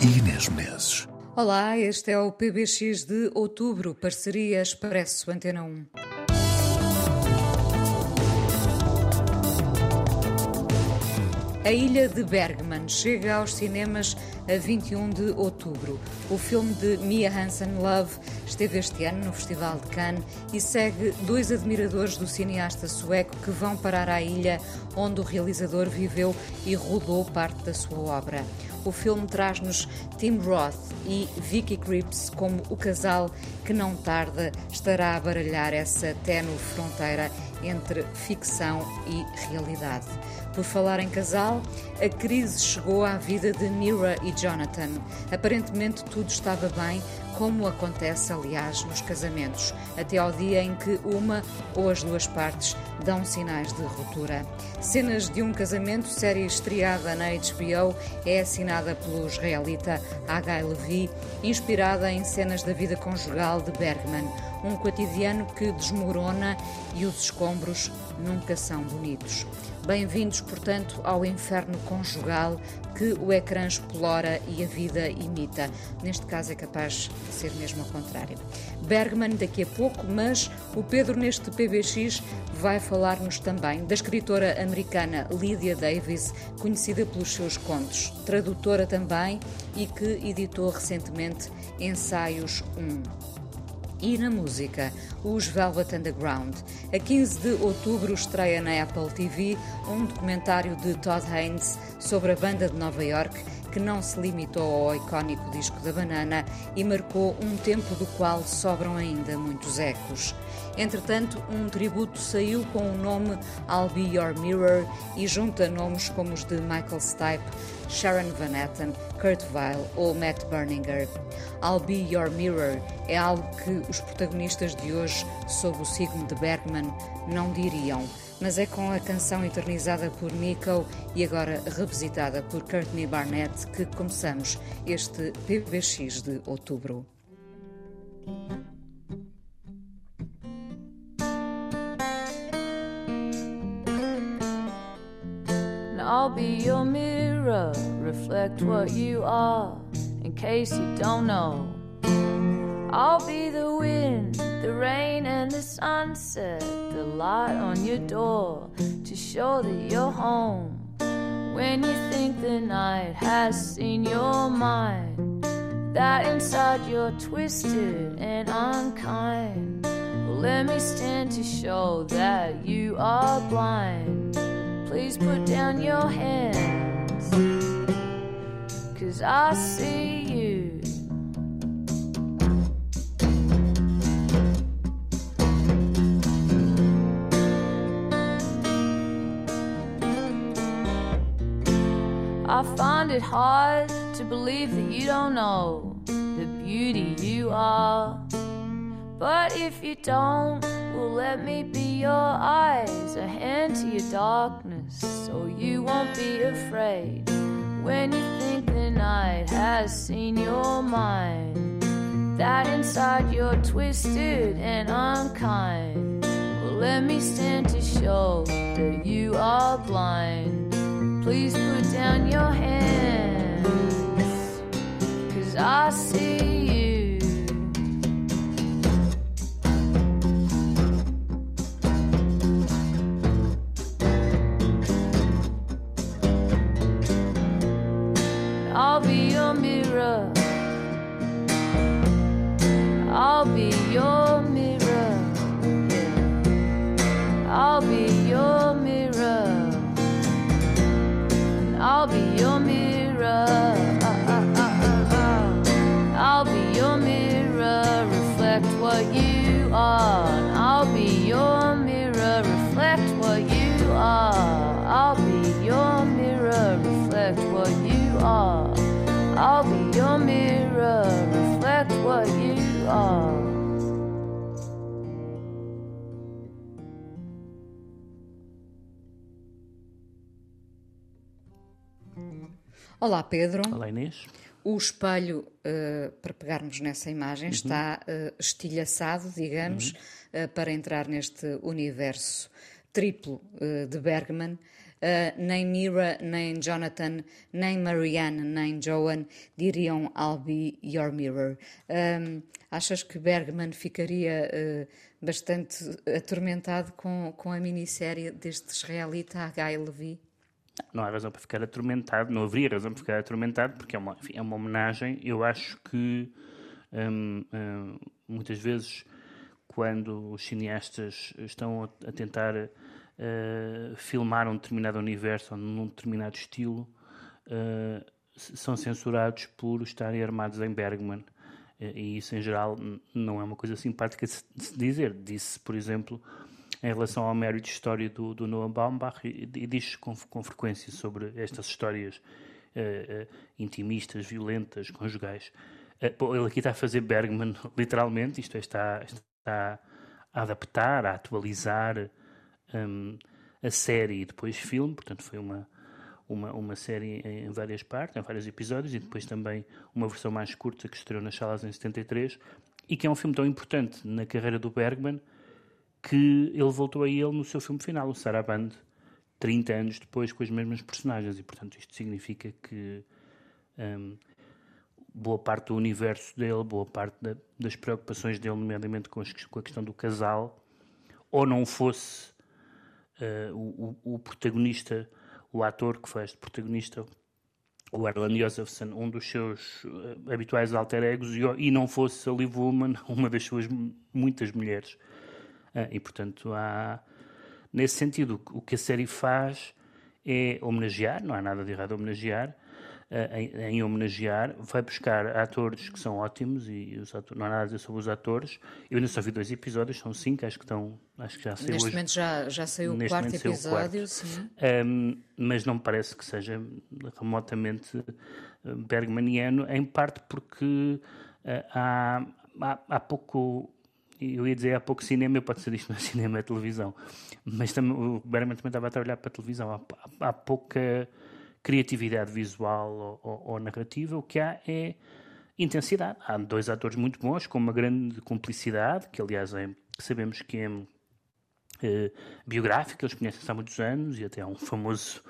e Inês Menezes. Olá, este é o PBX de outubro, parceria Expresso Antena 1. A Ilha de Bergman chega aos cinemas a 21 de outubro. O filme de Mia Hansen Love esteve este ano no Festival de Cannes e segue dois admiradores do cineasta sueco que vão parar à ilha onde o realizador viveu e rodou parte da sua obra. O filme traz-nos Tim Roth e Vicky Krieps como o casal que não tarda estará a baralhar essa ténue fronteira entre ficção e realidade. Por falar em casal, a crise chegou à vida de Mira e Jonathan. Aparentemente tudo estava bem, como acontece, aliás, nos casamentos, até ao dia em que uma ou as duas partes dão sinais de ruptura. Cenas de um casamento, série estreada na HBO, é assinada pelo israelita Hagai Levi, inspirada em cenas da vida conjugal de Bergman, um cotidiano que desmorona e os escombros nunca são bonitos. Bem-vindos, portanto, ao inferno conjugal que o ecrã explora e a vida imita. Neste caso é capaz de ser mesmo ao contrário. Bergman daqui a pouco, mas o Pedro neste PBX vai falar-nos também da escritora americana Lydia Davis, conhecida pelos seus contos, tradutora também e que editou recentemente Ensaios 1 e na música, os Velvet Underground. A 15 de outubro estreia na Apple TV um documentário de Todd Haynes sobre a banda de Nova York que não se limitou ao icónico disco da banana e marcou um tempo do qual sobram ainda muitos ecos. Entretanto, um tributo saiu com o nome I'll Be Your Mirror e junta nomes como os de Michael Stipe, Sharon Van Etten, Kurt Weill ou Matt Berninger. I'll Be Your Mirror é algo que os protagonistas de hoje, sob o signo de Bergman, não diriam mas é com a canção eternizada por Nico e agora revisitada por Courtney Barnett que começamos este PBX de outubro. I'll be your mirror, reflect what you are, in case you don't know. I'll be the wind, the rain, and the sunset, the light on your door to show that you're home. When you think the night has seen your mind, that inside you're twisted and unkind. Well, let me stand to show that you are blind. Please put down your hands, cause I see you. Find it hard to believe that you don't know the beauty you are. But if you don't, well, let me be your eyes, a hand to your darkness, so you won't be afraid when you think the night has seen your mind. That inside you're twisted and unkind. Well, let me stand to show that you are blind. Please put down your hands, cause I see mirror reflect what you are. Olá, Pedro. Olá, Inês. O espelho, uh, para pegarmos nessa imagem, uhum. está uh, estilhaçado, digamos, uhum. uh, para entrar neste universo triplo de Bergman. Nem Mira, nem Jonathan, nem Marianne, nem Joan diriam I'll be your mirror. Um, achas que Bergman ficaria bastante atormentado com, com a minissérie deste israelita Guy Levy? Não há razão para ficar atormentado, não haveria razão para ficar atormentado, porque é uma, enfim, é uma homenagem. Eu acho que hum, hum, muitas vezes, quando os cineastas estão a tentar uh, filmar um determinado universo ou num determinado estilo, uh, são censurados por estarem armados em Bergman. E isso, em geral, não é uma coisa simpática de se dizer. Disse, por exemplo, em relação ao Marriage Story do, do Noah Baumbach e, e diz com, com, frequência sobre estas histórias uh, intimistas, violentas, conjugais. Bom, ele aqui está a fazer Bergman literalmente, isto é, está, está a adaptar, a atualizar um, a série e depois filme, portanto foi uma, uma, uma série em várias partes, em vários episódios, e depois também uma versão mais curta que estreou nas salas em 73, e que é um filme tão importante na carreira do Bergman, que ele voltou a ele no seu filme final, o Saraband, 30 anos depois, com as mesmas personagens. E, portanto, isto significa que um, boa parte do universo dele, boa parte da, das preocupações dele, nomeadamente com, as, com, a questão do casal, ou não fosse uh, o, o, protagonista, o ator que faz de protagonista, o Erland Josephson, um dos seus uh, habituais alter egos, e, e não fosse a Liv Ullmann, uma das suas muitas mulheres. Ah, e, portanto, há, nesse sentido, o que a série faz é homenagear, não há nada de errado a homenagear, em, em, homenagear, vai buscar atores que são ótimos e os atores, não há nada a dizer sobre os atores. Eu ainda só vi dois episódios, são cinco, acho que estão, acho que já saiu Neste hoje. momento já, já saiu o quarto episódio, quarto. sim. Um, mas não me parece que seja remotamente bergmaniano, em parte porque uh, há, há, há pouco eu ia dizer há pouco cinema, eu pode ser isto não é cinema, é televisão, mas também, o Berman também estava a trabalhar para a televisão, há, há pouca criatividade visual ou, ou, ou, narrativa, o que há é intensidade. Há dois atores muito bons, com uma grande cumplicidade, que aliás é, sabemos que é eh, biográfica, eles conhecem-se há muitos anos e até há um famoso,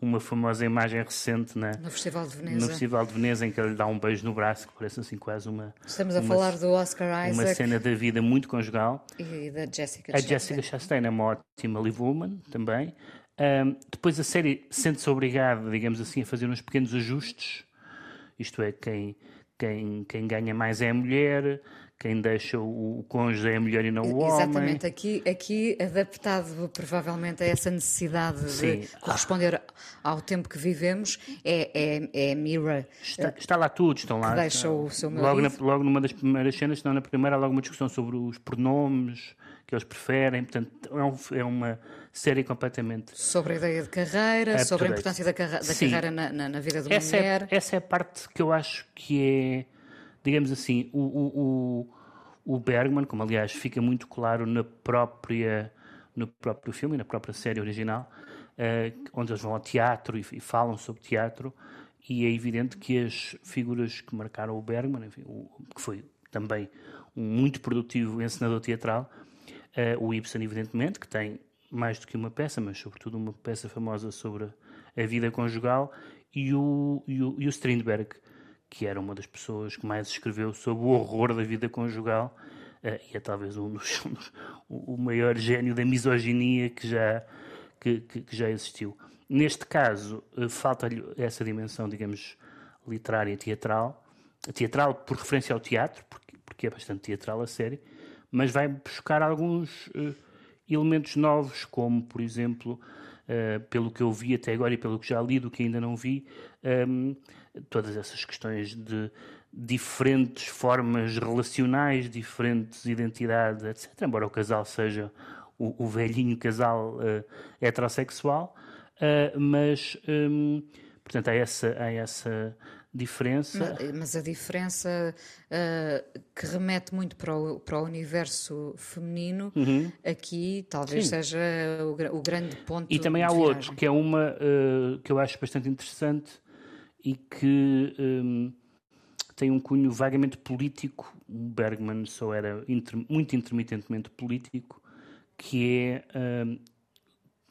uma famosa imagem recente na, no Festival de Veneza. No Festival de Veneza em que ele dá um beijo no braço, que parece assim quase uma. Estamos a uma, falar do Oscar Isaac. Uma cena da vida muito conjugal. E da Jessica A Jessica Chastain é uma ótima Liv Woman também. Um, depois a série sente-se obrigada, digamos assim, a fazer uns pequenos ajustes. Isto é, quem, quem, quem ganha mais é a mulher, quem deixa o, o cônjuge é a mulher e não o homem. Exatamente, aqui, aqui adaptado provavelmente a essa necessidade Sim. de corresponder ao tempo que vivemos, é, é, é Mira. Está, está, lá tudo, estão lá. Deixa o seu logo, na, logo numa das primeiras cenas, não na primeira, há logo uma discussão sobre os pronomes que eles preferem, portanto é, um, é uma série completamente... Sobre a ideia de carreira, sobre a importância da, carre da carreira na, na, na, vida de uma essa mulher. É, essa é a parte que eu acho que é digamos assim, o, o, o, Bergman, como aliás fica muito claro na própria, no próprio filme, na própria série original, uh, onde eles vão ao teatro e, e, falam sobre teatro, e é evidente que as figuras que marcaram o Bergman, enfim, o, que foi também um muito produtivo encenador teatral, uh, o Ibsen, evidentemente, que tem mais do que uma peça, mas sobretudo uma peça famosa sobre a vida conjugal, e o, e o, e o Strindberg, que era uma das pessoas que mais escreveu sobre o horror da vida conjugal uh, e é talvez um dos, o maior gênio da misoginia que já, que, que, que já existiu. Neste caso, uh, falta-lhe essa dimensão, digamos, literária, teatral, teatral por referência ao teatro, porque, porque é bastante teatral a série, mas vai buscar alguns uh, elementos novos, como, por exemplo, uh, pelo que eu vi até agora e pelo que já li, do que ainda não vi, um, todas essas questões de diferentes formas relacionais, diferentes identidades, etc. Embora o casal seja o, o velhinho casal uh, heterossexual, uh, mas, um, portanto, há essa, há essa diferença. Mas, mas a diferença uh, que remete muito para o, para o universo feminino, Uhum. aqui talvez Sim. seja o, o, grande ponto. E também há outro, que é uma que eu acho bastante interessante e que um, tem um cunho vagamente político. O Bergman só era inter, muito intermitentemente político, que é um,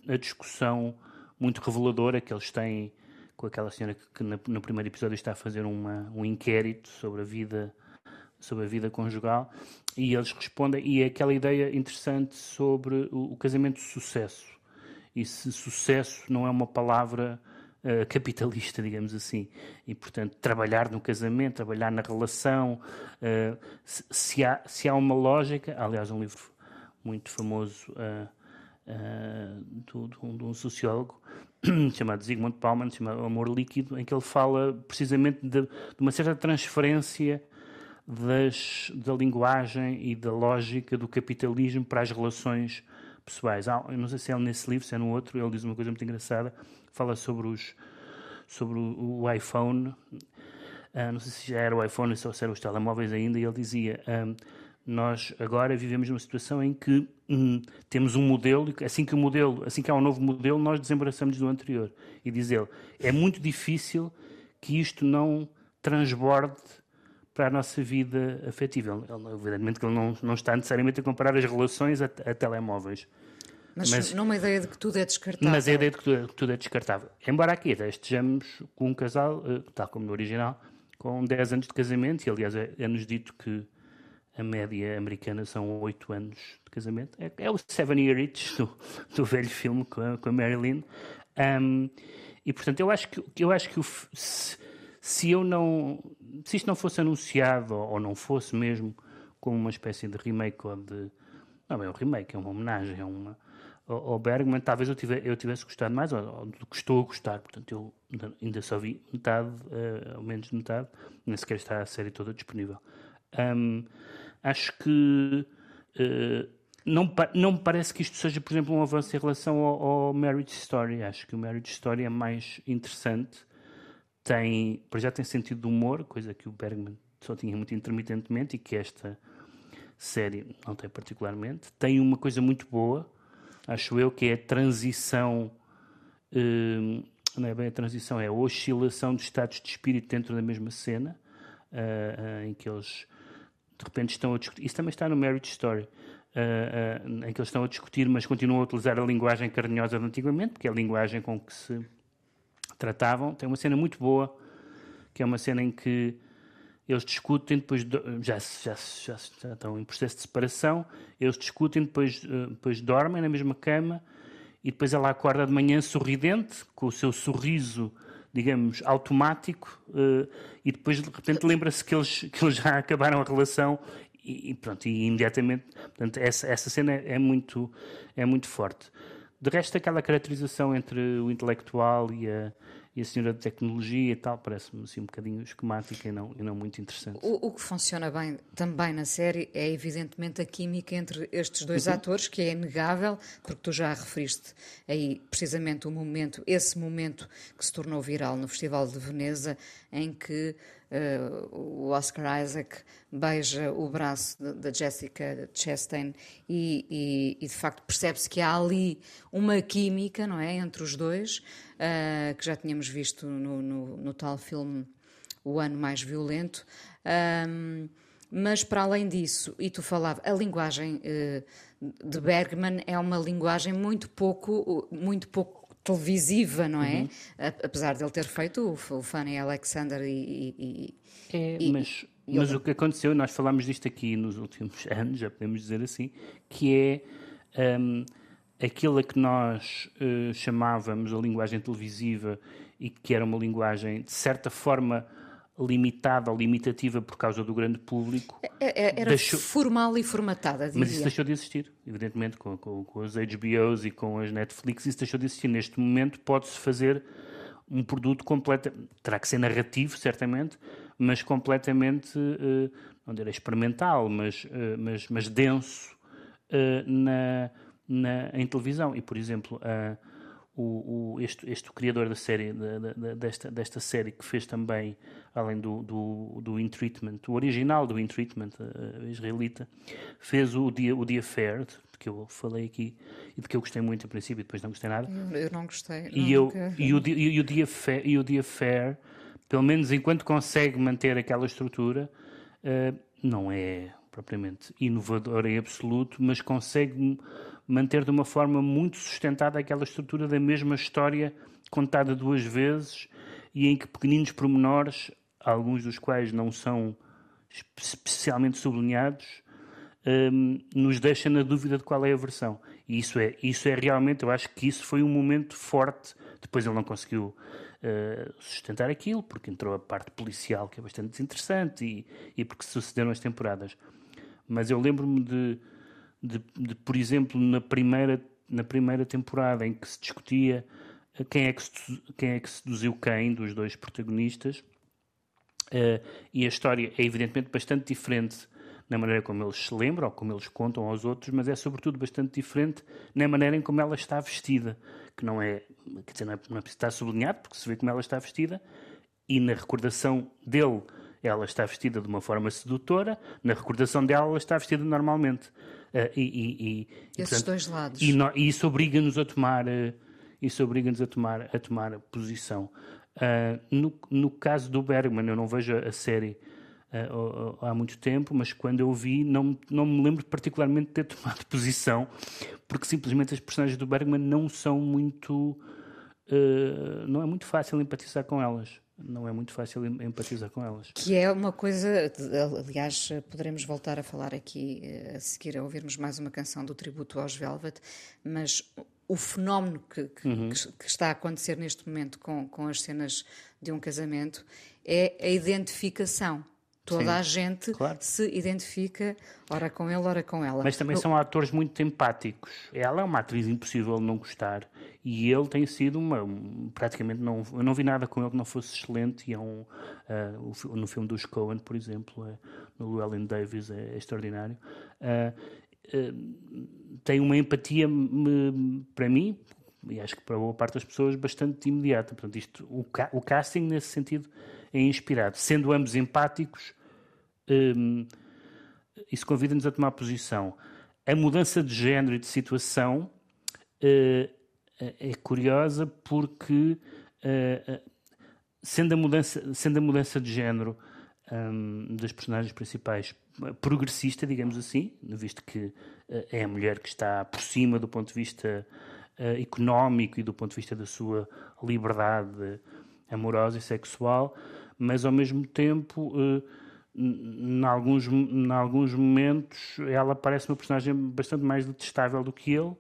a discussão muito reveladora que eles têm com aquela senhora que, que na, no primeiro episódio está a fazer uma, um inquérito sobre a vida sobre a vida conjugal e eles respondem e é aquela ideia interessante sobre o, o casamento de sucesso e se sucesso não é uma palavra uh, capitalista digamos assim e portanto trabalhar no casamento trabalhar na relação uh, se, se, há se há uma lógica aliás um livro muito famoso uh, de, um, sociólogo chamado Zygmunt Bauman, chamado Amor Líquido, em que ele fala precisamente de, de uma certa transferência das, da linguagem e da lógica do capitalismo para as relações pessoais. Eu não sei se é nesse livro, se é no outro, ele diz uma coisa muito engraçada, fala sobre, os, sobre o, o iPhone, uh, não sei se já era o iPhone ou se eram os telemóveis ainda, e ele dizia... Um, nós agora vivemos numa situação em que hum, temos um modelo, assim que o modelo, assim que há um novo modelo, nós desembaraçamos do anterior. E diz ele, é muito difícil que isto não transborde para a nossa vida afetiva. Ele, evidentemente que ele não, não está necessariamente a comparar as relações a, a telemóveis. Mas, mas numa ideia de que tudo é descartável. Mas a ideia de que tudo, que tudo é descartável. Embora aqui até estejamos com um casal, tal como no original, com 10 anos de casamento, e aliás é-nos é dito que a média americana são oito anos de casamento. É, é o Seven Year Itch do, do velho filme com a, com a Marilyn. Um, e portanto, eu acho que, eu acho que o, se, se, eu não. Se isto não fosse anunciado, ou, ou, não fosse mesmo como uma espécie de remake ou de. Não é um remake, é uma homenagem a uma. Ao Bergman, talvez eu tivesse, eu tivesse gostado mais, ou, do que estou a gostar. Portanto, eu ainda só vi metade, uh, ao menos metade, nem sequer está a série toda disponível. Um, acho que uh, não, não me parece que isto seja, por exemplo, um avanço em relação ao, ao, Marriage Story. Acho que o Marriage Story é mais interessante. Tem, por já tem sentido de humor, coisa que o Bergman só tinha muito intermitentemente e que esta série não tem particularmente. Tem uma coisa muito boa, acho eu, que é a transição. Uh, não é bem a transição, é a oscilação de estados de espírito dentro da mesma cena, uh, uh, em que eles de repente estão a discutir. Isso também está no Marriage Story, uh, em que eles estão a discutir, mas continuam a utilizar a linguagem carinhosa de antigamente, porque é a linguagem com que se tratavam. Tem uma cena muito boa, que é uma cena em que eles discutem, depois do, já, já, já, já, estão em processo de separação, eles discutem, depois, uh, depois dormem na mesma cama e depois ela acorda de manhã sorridente, com o seu sorriso digamos, automático uh, e depois de repente lembra-se que eles, que eles já acabaram a relação e, e pronto, e imediatamente, portanto, essa, essa cena é, é, muito, é muito forte. De resto, aquela caracterização entre o intelectual e a, e a senhora de tecnologia e tal, parece-me assim um bocadinho esquemática e não, e não muito interessante. O, o, que funciona bem também na série é evidentemente a química entre estes dois uhum. atores, que é inegável, porque tu já referiste aí precisamente o momento, esse momento que se tornou viral no Festival de Veneza, em que o Oscar Isaac beija o braço da Jessica Chastain e, e, e de facto percebe-se que há ali uma química, não é, entre os dois, uh, que já tínhamos visto no, no, no, tal filme O Ano Mais Violento. Um, mas para além disso, e tu falava, a linguagem uh, de Bergman é uma linguagem muito pouco, muito pouco televisiva, não é? Uhum. Apesar de ele ter feito o, o Fanny Alexander e. e, é, e mas, e mas o que aconteceu, nós falámos disto aqui nos últimos anos, já podemos dizer assim, que é um, aquilo a que nós uh, chamávamos a linguagem televisiva e que era uma linguagem, de certa forma, limitada ou limitativa por causa do grande público. Era deixou... formal e formatada, diria. Mas isso deixou de existir, evidentemente, com, com, com as HBOs e com as Netflix, isso deixou de existir. Neste momento pode-se fazer um produto completo, terá que ser narrativo, certamente, mas completamente, uh, não direi experimental, mas, uh, mas, mas denso uh, na, na, em televisão. E, por exemplo, o, o, este, este criador da série, da, da, desta, desta série, que fez também, além do, do, do In Treatment, o original do In Treatment, uh, israelita, fez o The, o The Affair, de que eu falei aqui e de que eu gostei muito a princípio e depois não gostei nada. Eu, não gostei. E, eu, e, o, e, o The Affair, e o The Affair, pelo menos enquanto consegue manter aquela estrutura, uh, não é propriamente inovador em absoluto, mas consegue manter de uma forma muito sustentada aquela estrutura da mesma história contada duas vezes e em que pequeninos pormenores, alguns dos quais não são especialmente sublinhados, um, nos deixa na dúvida de qual é a versão. E isso é, isso é realmente, eu acho que isso foi um momento forte. Depois ele não conseguiu uh, sustentar aquilo, porque entrou a parte policial, que é bastante desinteressante, e, e porque sucederam as temporadas. Mas eu lembro-me de, de, de, por exemplo, na primeira, na primeira temporada em que se discutia quem é que, quem é que seduziu quem dos dois protagonistas, uh, e a história é evidentemente bastante diferente na maneira como eles se lembram, ou como eles contam aos outros, mas é sobretudo bastante diferente na maneira em como ela está vestida, que não é, quer dizer, não é, não é preciso estar sublinhado, porque se vê como ela está vestida, e na recordação dele ela está vestida de uma forma sedutora, na recordação dela ela está vestida normalmente. Uh, e, e, e, Esses portanto, dois lados. E, no, e isso obriga-nos a tomar, uh, isso obriga-nos a tomar, a tomar posição. Uh, no, no caso do Bergman, eu não vejo a série há muito tempo, mas quando eu vi, não, não me lembro particularmente de ter tomado posição, porque simplesmente as personagens do Bergman não são muito. não é muito fácil empatizar com elas não é muito fácil empatizar com elas. Que é uma coisa, aliás, poderemos voltar a falar aqui eh, a seguir a ouvirmos mais uma canção do tributo aos Velvet, mas o fenómeno que, que, uhum. que está a acontecer neste momento com, com as cenas de um casamento é a identificação Toda Sim, a gente claro. se identifica, ora com ele, ora com ela. Mas também são atores muito empáticos. Ela é uma atriz impossível de não gostar. E ele tem sido uma. Praticamente não. Eu não vi nada com ele que não fosse excelente. E é um. Uh, no filme dos Coen, por exemplo, é, no Llewellyn Davis, é, é extraordinário. Uh, tem uma empatia, para mim, e acho que para boa parte das pessoas, bastante imediata. Portanto, isto, o, ca o casting, nesse sentido é inspirado. Sendo ambos empáticos, um, isso convida-nos a tomar posição. A mudança de género e de situação uh, é curiosa porque, uh, sendo, a mudança, sendo a mudança de género um, das personagens principais progressista, digamos assim, visto que uh, é a mulher que está por cima do ponto de vista económico e do ponto de vista da sua liberdade amorosa e sexual, mas ao mesmo tempo, uh, em, alguns, em alguns momentos, ela parece uma personagem bastante mais detestável do que ele.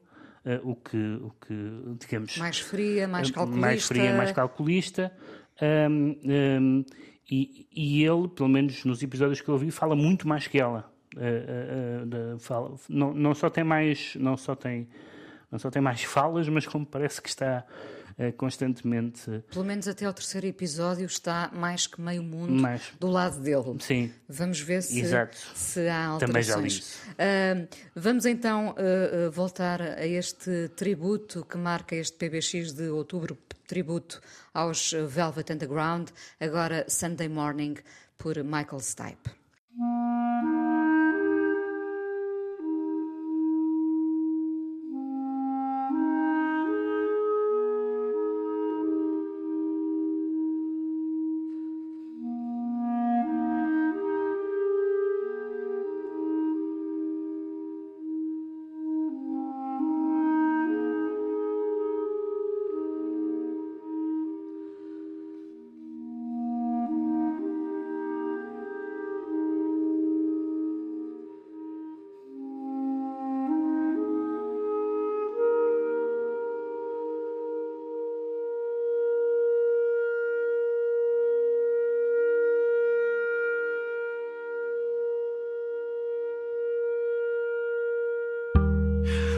Uh, o, que, o que, digamos. Mais fria, mais calculista. Mais fria, mais calculista. Um, um, e, e, ele, pelo menos nos episódios que eu vi, fala muito mais que ela. Uh, uh, fala, não, não só tem mais. Não só tem, não só tem mais falas, mas como parece que está eh, constantemente. Pelo menos até ao terceiro episódio está mais que meio mundo mais... do lado dele. Sim. Vamos ver se, Exato. se há alterações. Também já li isso. Uh, vamos então uh, voltar a este tributo que marca este PBX de outubro, tributo aos Velvet Underground, agora Sunday Morning, por Michael Stipe.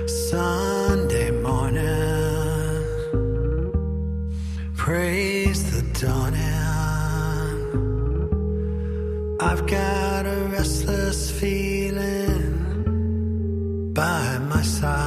Sunday morning. Praise the dawning. I've got a restless feeling by my side.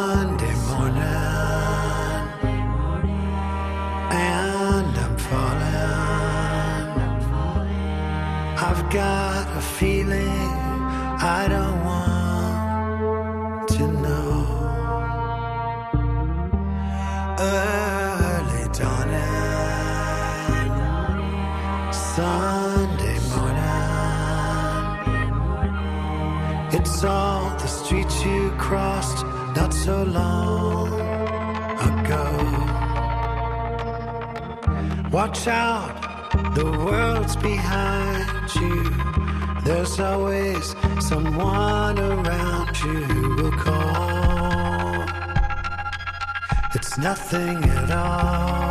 crossed not so long ago. Watch out, the world's behind you. There's always someone around you who will call. It's nothing at all.